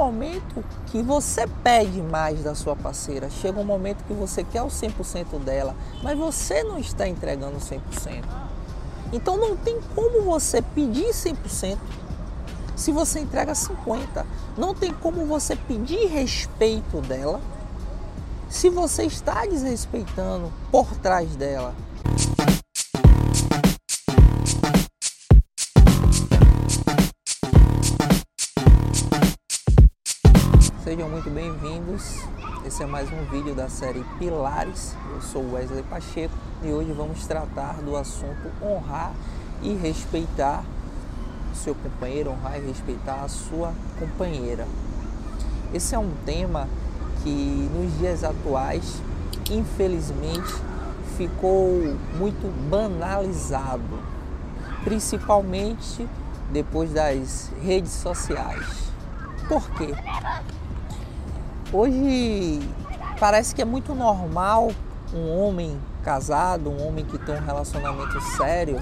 momento que você pede mais da sua parceira, chega um momento que você quer o 100% dela, mas você não está entregando 100%. Então não tem como você pedir 100% se você entrega 50. Não tem como você pedir respeito dela se você está desrespeitando por trás dela. Sejam muito bem-vindos. Esse é mais um vídeo da série Pilares. Eu sou Wesley Pacheco e hoje vamos tratar do assunto honrar e respeitar o seu companheiro, honrar e respeitar a sua companheira. Esse é um tema que nos dias atuais, infelizmente, ficou muito banalizado, principalmente depois das redes sociais. Por quê? Hoje parece que é muito normal um homem casado, um homem que tem um relacionamento sério,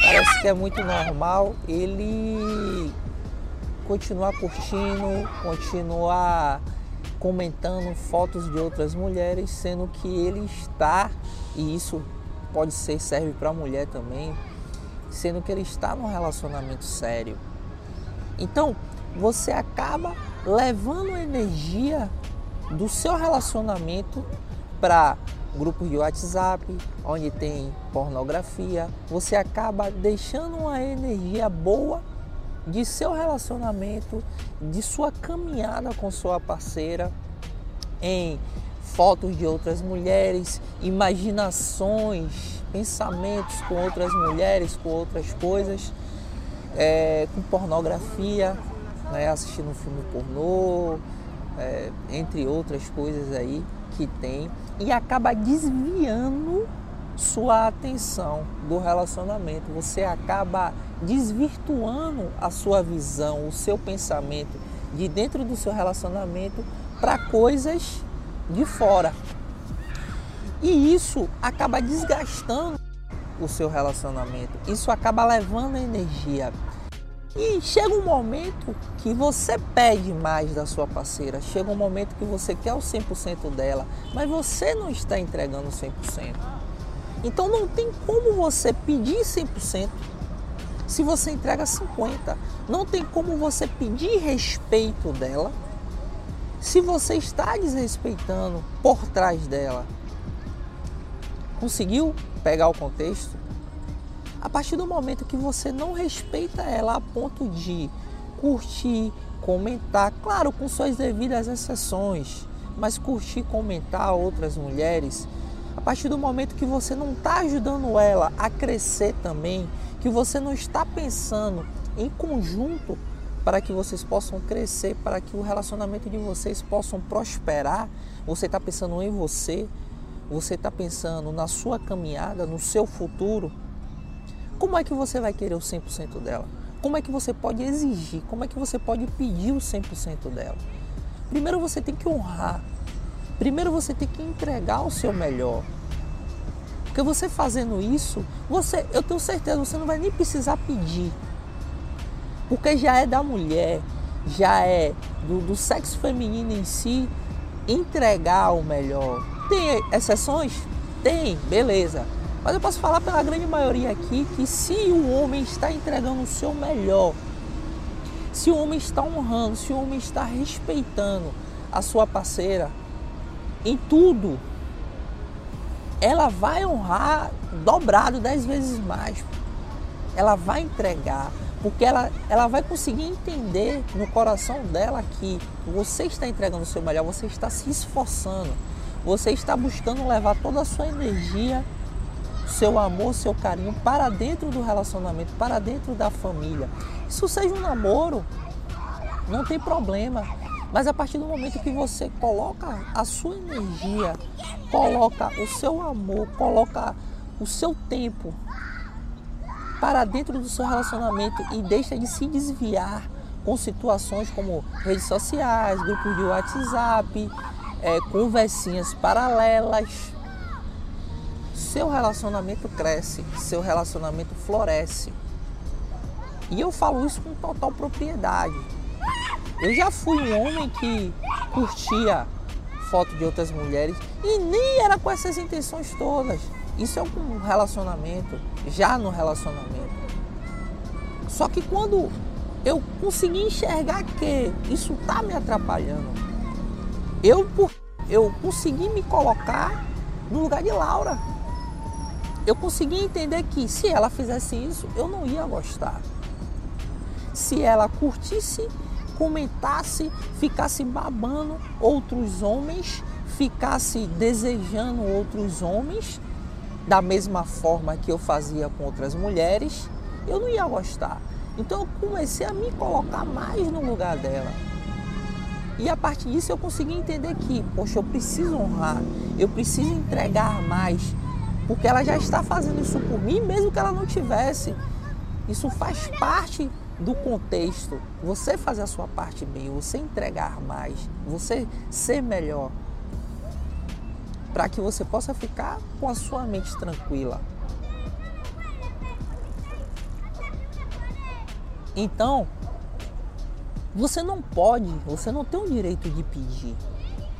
parece que é muito normal ele continuar curtindo, continuar comentando fotos de outras mulheres, sendo que ele está, e isso pode ser serve para a mulher também, sendo que ele está num relacionamento sério. Então, você acaba levando a energia do seu relacionamento para grupos de WhatsApp, onde tem pornografia, você acaba deixando uma energia boa de seu relacionamento, de sua caminhada com sua parceira em fotos de outras mulheres, imaginações, pensamentos com outras mulheres, com outras coisas, é, com pornografia, né, assistindo um filme pornô, é, entre outras coisas aí que tem, e acaba desviando sua atenção do relacionamento. Você acaba desvirtuando a sua visão, o seu pensamento de dentro do seu relacionamento para coisas de fora. E isso acaba desgastando o seu relacionamento. Isso acaba levando energia e chega um momento que você pede mais da sua parceira, chega um momento que você quer o 100% dela, mas você não está entregando 100%. Então não tem como você pedir 100% se você entrega 50%. Não tem como você pedir respeito dela se você está desrespeitando por trás dela. Conseguiu pegar o contexto? A partir do momento que você não respeita ela a ponto de curtir, comentar, claro, com suas devidas exceções, mas curtir, comentar outras mulheres, a partir do momento que você não está ajudando ela a crescer também, que você não está pensando em conjunto para que vocês possam crescer, para que o relacionamento de vocês possam prosperar, você está pensando em você, você está pensando na sua caminhada, no seu futuro, como é que você vai querer o 100% dela? Como é que você pode exigir? Como é que você pode pedir o 100% dela? Primeiro você tem que honrar. Primeiro você tem que entregar o seu melhor. Porque você fazendo isso, você, eu tenho certeza, você não vai nem precisar pedir. Porque já é da mulher, já é do, do sexo feminino em si entregar o melhor. Tem exceções? Tem, beleza. Mas eu posso falar pela grande maioria aqui que se o homem está entregando o seu melhor, se o homem está honrando, se o homem está respeitando a sua parceira em tudo, ela vai honrar dobrado dez vezes mais. Ela vai entregar, porque ela, ela vai conseguir entender no coração dela que você está entregando o seu melhor, você está se esforçando, você está buscando levar toda a sua energia seu amor, seu carinho para dentro do relacionamento, para dentro da família. Isso seja um namoro, não tem problema. Mas a partir do momento que você coloca a sua energia, coloca o seu amor, coloca o seu tempo para dentro do seu relacionamento e deixa de se desviar com situações como redes sociais, grupos de WhatsApp, é, conversinhas paralelas, seu relacionamento cresce, seu relacionamento floresce. E eu falo isso com total propriedade. Eu já fui um homem que curtia foto de outras mulheres e nem era com essas intenções todas. Isso é um relacionamento, já no relacionamento. Só que quando eu consegui enxergar que isso está me atrapalhando, eu, eu consegui me colocar no lugar de Laura. Eu consegui entender que se ela fizesse isso, eu não ia gostar. Se ela curtisse, comentasse, ficasse babando outros homens, ficasse desejando outros homens, da mesma forma que eu fazia com outras mulheres, eu não ia gostar. Então eu comecei a me colocar mais no lugar dela. E a partir disso eu consegui entender que, poxa, eu preciso honrar, eu preciso entregar mais, porque ela já está fazendo isso por mim, mesmo que ela não tivesse. Isso faz parte do contexto. Você fazer a sua parte bem, você entregar mais, você ser melhor, para que você possa ficar com a sua mente tranquila. Então, você não pode, você não tem o direito de pedir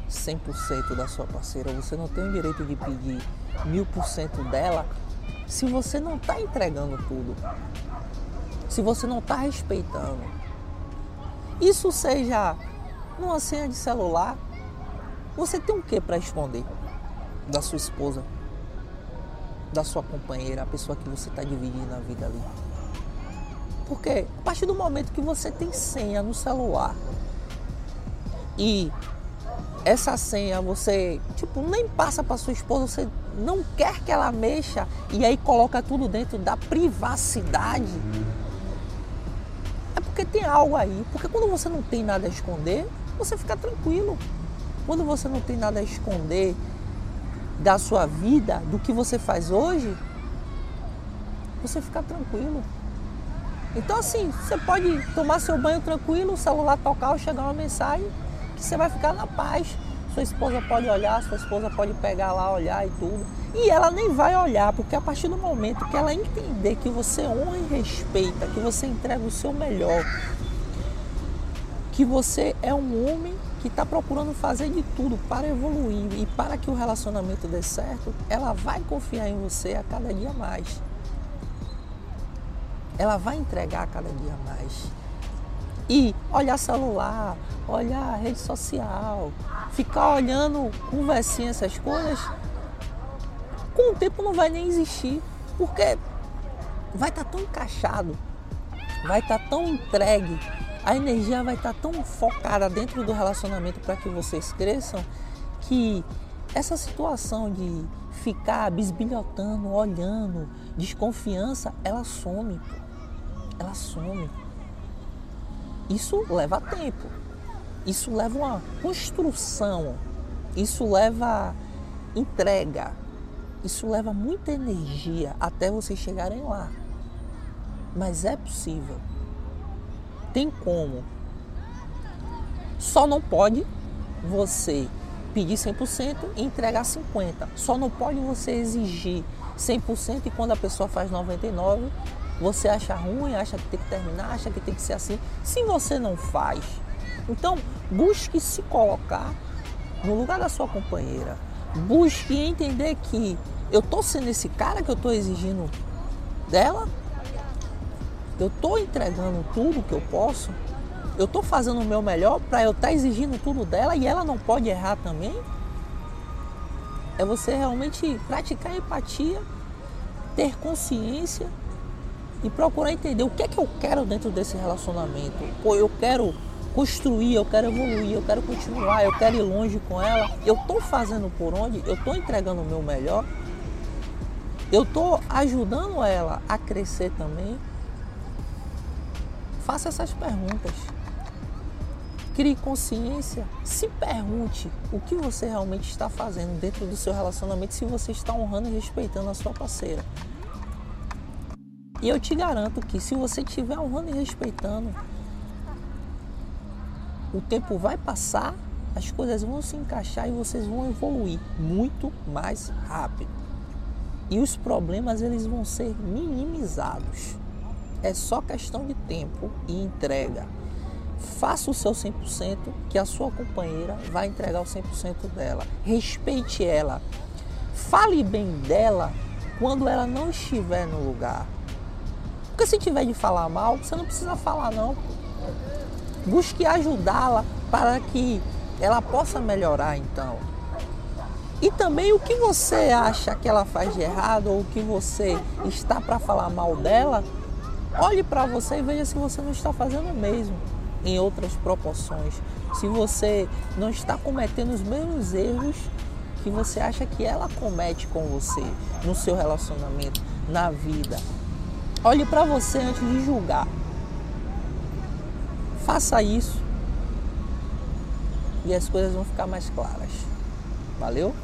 100% da sua parceira, você não tem o direito de pedir 1000% dela se você não está entregando tudo, se você não está respeitando. Isso seja numa senha de celular, você tem o que para esconder da sua esposa, da sua companheira, a pessoa que você está dividindo a vida ali? Porque a partir do momento que você tem senha no celular e essa senha você, tipo, nem passa para sua esposa, você não quer que ela mexa e aí coloca tudo dentro da privacidade. É porque tem algo aí. Porque quando você não tem nada a esconder, você fica tranquilo. Quando você não tem nada a esconder da sua vida, do que você faz hoje, você fica tranquilo. Então assim, você pode tomar seu banho tranquilo, o celular tocar ou chegar uma mensagem que você vai ficar na paz. Sua esposa pode olhar, sua esposa pode pegar lá, olhar e tudo. E ela nem vai olhar, porque a partir do momento que ela entender que você honra e respeita, que você entrega o seu melhor, que você é um homem que está procurando fazer de tudo para evoluir e para que o relacionamento dê certo, ela vai confiar em você a cada dia mais ela vai entregar cada dia mais. E olhar celular, olhar rede social, ficar olhando conversinha, essas coisas, com o tempo não vai nem existir, porque vai estar tá tão encaixado, vai estar tá tão entregue, a energia vai estar tá tão focada dentro do relacionamento para que vocês cresçam, que essa situação de ficar bisbilhotando, olhando, desconfiança, ela some ela some. Isso leva tempo. Isso leva uma construção. Isso leva entrega. Isso leva muita energia até vocês chegarem lá. Mas é possível. Tem como. Só não pode você pedir 100% e entregar 50%. Só não pode você exigir 100% e quando a pessoa faz 99%, você acha ruim, acha que tem que terminar, acha que tem que ser assim. Se você não faz, então busque se colocar no lugar da sua companheira. Busque entender que eu tô sendo esse cara que eu tô exigindo dela. Eu tô entregando tudo que eu posso. Eu tô fazendo o meu melhor para eu estar tá exigindo tudo dela e ela não pode errar também. É você realmente praticar empatia, ter consciência e procurar entender o que é que eu quero dentro desse relacionamento. Pô, eu quero construir, eu quero evoluir, eu quero continuar, eu quero ir longe com ela. Eu estou fazendo por onde? Eu estou entregando o meu melhor. Eu estou ajudando ela a crescer também. Faça essas perguntas. Crie consciência. Se pergunte o que você realmente está fazendo dentro do seu relacionamento, se você está honrando e respeitando a sua parceira. E eu te garanto que se você estiver honrando e respeitando, o tempo vai passar, as coisas vão se encaixar e vocês vão evoluir muito mais rápido. E os problemas eles vão ser minimizados. É só questão de tempo e entrega. faça o seu 100%, que a sua companheira vai entregar o 100% dela. Respeite ela. Fale bem dela quando ela não estiver no lugar. Porque se tiver de falar mal, você não precisa falar não. Busque ajudá-la para que ela possa melhorar então. E também o que você acha que ela faz de errado ou o que você está para falar mal dela, olhe para você e veja se você não está fazendo o mesmo em outras proporções. Se você não está cometendo os mesmos erros que você acha que ela comete com você no seu relacionamento, na vida. Olhe para você antes de julgar. Faça isso e as coisas vão ficar mais claras. Valeu?